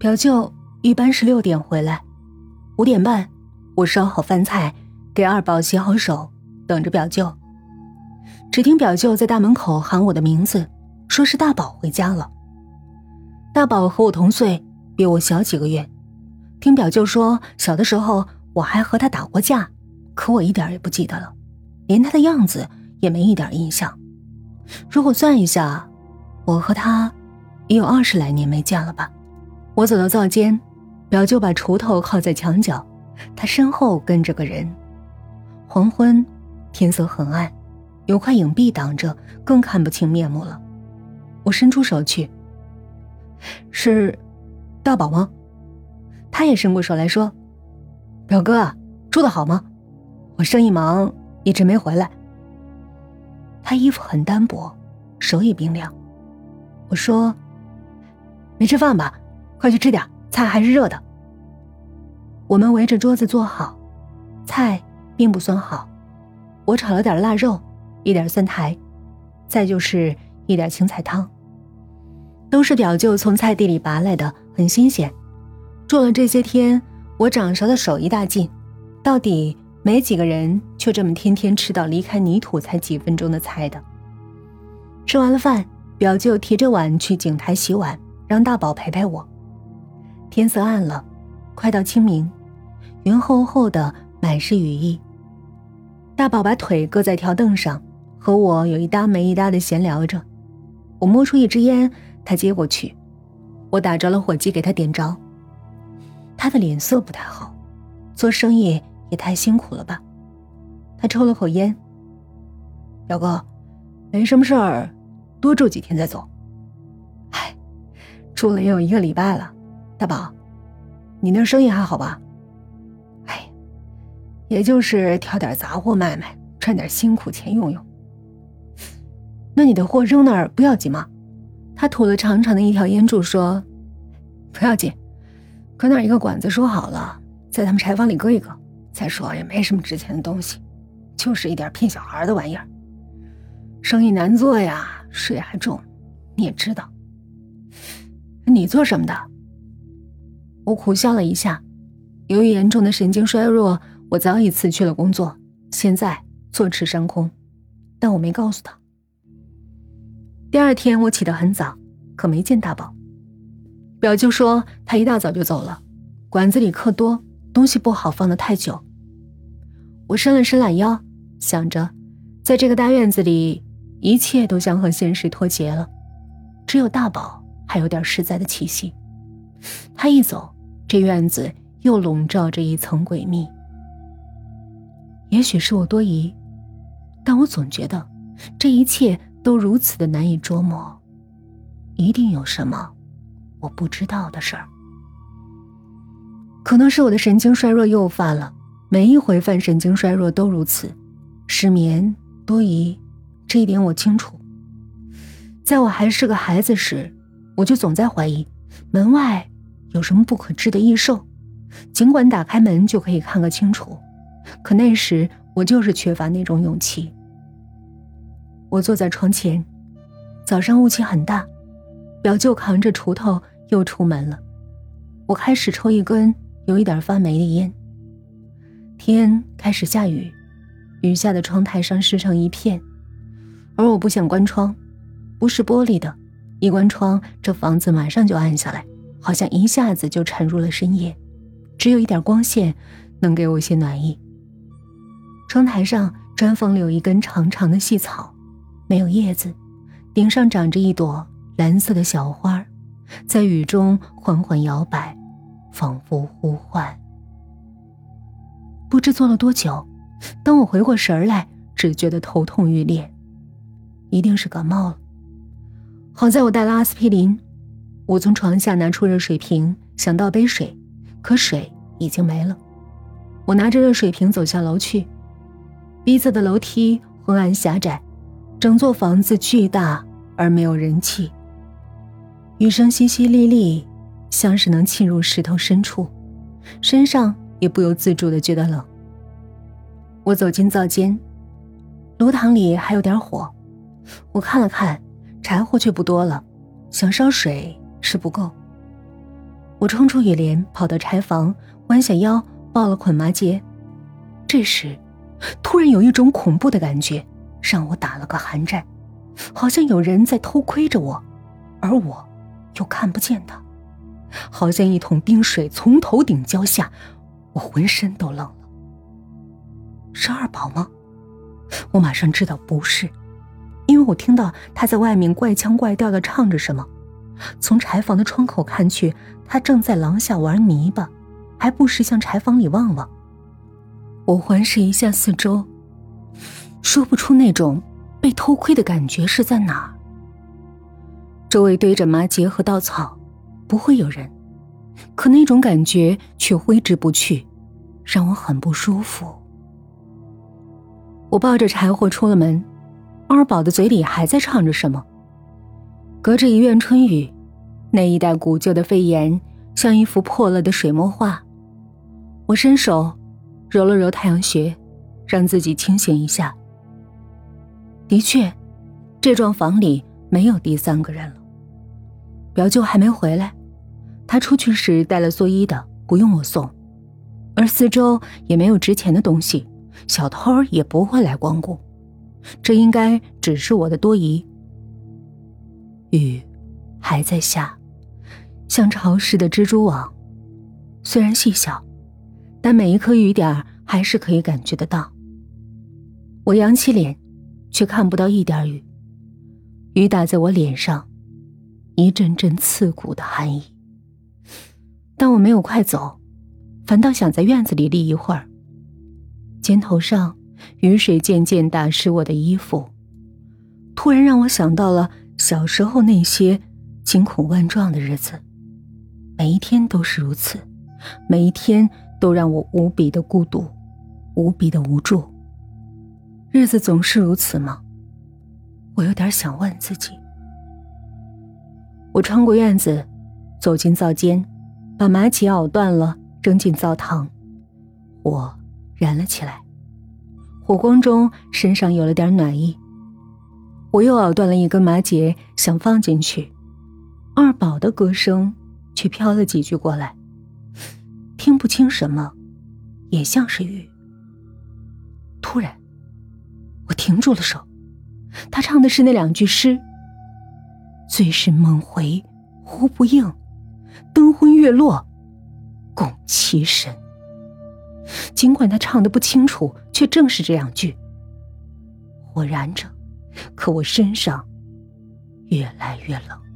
表舅一般是六点回来，五点半我烧好饭菜，给二宝洗好手，等着表舅。只听表舅在大门口喊我的名字，说是大宝回家了。大宝和我同岁，比我小几个月。听表舅说，小的时候我还和他打过架，可我一点也不记得了，连他的样子也没一点印象。如果算一下，我和他也有二十来年没见了吧。我走到灶间，表舅把锄头靠在墙角，他身后跟着个人。黄昏，天色很暗，有块影壁挡着，更看不清面目了。我伸出手去。是大宝吗？他也伸过手来说：“表哥，住的好吗？我生意忙，一直没回来。”他衣服很单薄，手也冰凉。我说：“没吃饭吧？快去吃点，菜还是热的。”我们围着桌子坐好，菜并不算好，我炒了点腊肉，一点蒜苔，再就是一点青菜汤。都是表舅从菜地里拔来的，很新鲜。做了这些天，我掌勺的手一大劲。到底没几个人就这么天天吃到离开泥土才几分钟的菜的。吃完了饭，表舅提着碗去井台洗碗，让大宝陪陪我。天色暗了，快到清明，云厚厚的，满是雨意。大宝把腿搁在条凳上，和我有一搭没一搭的闲聊着。我摸出一支烟。他接过去，我打着了火机给他点着。他的脸色不太好，做生意也太辛苦了吧？他抽了口烟。表哥，没什么事儿，多住几天再走。唉，住了也有一个礼拜了。大宝，你那生意还好吧？哎，也就是挑点杂货卖卖，赚点辛苦钱用用。那你的货扔那儿不要紧吗？他吐了长长的一条烟柱，说：“不要紧，搁那一个管子，说好了，在他们柴房里搁一搁。再说也没什么值钱的东西，就是一点骗小孩的玩意儿。生意难做呀，税还重，你也知道。你做什么的？”我苦笑了一下，由于严重的神经衰弱，我早已辞去了工作，现在坐吃山空。但我没告诉他。第二天我起得很早，可没见大宝。表舅说他一大早就走了，馆子里客多，东西不好放得太久。我伸了伸懒腰，想着，在这个大院子里，一切都像和现实脱节了，只有大宝还有点实在的气息。他一走，这院子又笼罩着一层诡秘。也许是我多疑，但我总觉得这一切。都如此的难以捉摸，一定有什么我不知道的事儿。可能是我的神经衰弱又犯了，每一回犯神经衰弱都如此，失眠、多疑，这一点我清楚。在我还是个孩子时，我就总在怀疑门外有什么不可治的异兽，尽管打开门就可以看个清楚，可那时我就是缺乏那种勇气。我坐在窗前，早上雾气很大，表舅扛着锄头又出门了。我开始抽一根有一点发霉的烟。天开始下雨，雨下的窗台上湿成一片，而我不想关窗，不是玻璃的，一关窗这房子马上就暗下来，好像一下子就沉入了深夜，只有一点光线能给我些暖意。窗台上砖缝里有一根长长的细草。没有叶子，顶上长着一朵蓝色的小花，在雨中缓缓摇摆，仿佛呼唤。不知坐了多久，当我回过神来，只觉得头痛欲裂，一定是感冒了。好在我带了阿司匹林，我从床下拿出热水瓶，想倒杯水，可水已经没了。我拿着热水瓶走下楼去，逼仄的楼梯昏暗狭窄。整座房子巨大而没有人气，雨声淅淅沥沥，像是能沁入石头深处，身上也不由自主的觉得冷。我走进灶间，炉膛里还有点火，我看了看，柴火却不多了，想烧水是不够。我冲出雨帘，跑到柴房，弯下腰抱了捆麻结。这时，突然有一种恐怖的感觉，让我打了个寒战，好像有人在偷窥着我，而我又看不见他，好像一桶冰水从头顶浇下，我浑身都冷了。是二宝吗？我马上知道不是，因为我听到他在外面怪腔怪调的唱着什么。从柴房的窗口看去，他正在廊下玩泥巴，还不时向柴房里望望。我环视一下四周，说不出那种被偷窥的感觉是在哪。周围堆着麻结和稻草，不会有人，可那种感觉却挥之不去，让我很不舒服。我抱着柴火出了门，二宝的嘴里还在唱着什么。隔着一院春雨，那一带古旧的飞檐像一幅破了的水墨画。我伸手揉了揉太阳穴，让自己清醒一下。的确，这幢房里没有第三个人了。表舅还没回来，他出去时带了蓑衣的，不用我送。而四周也没有值钱的东西，小偷也不会来光顾。这应该只是我的多疑。雨还在下，像潮湿的蜘蛛网。虽然细小，但每一颗雨点还是可以感觉得到。我扬起脸，却看不到一点雨。雨打在我脸上，一阵阵刺骨的寒意。但我没有快走，反倒想在院子里立一会儿。肩头上雨水渐渐打湿我的衣服，突然让我想到了。小时候那些惊恐万状的日子，每一天都是如此，每一天都让我无比的孤独，无比的无助。日子总是如此吗？我有点想问自己。我穿过院子，走进灶间，把麻秸熬断了，扔进灶膛，火燃了起来。火光中，身上有了点暖意。我又咬断了一根麻结，想放进去，二宝的歌声却飘了几句过来，听不清什么，也像是雨。突然，我停住了手，他唱的是那两句诗：“醉是梦回呼不应，灯昏月落共凄神。”尽管他唱的不清楚，却正是这两句。火燃着。可我身上越来越冷。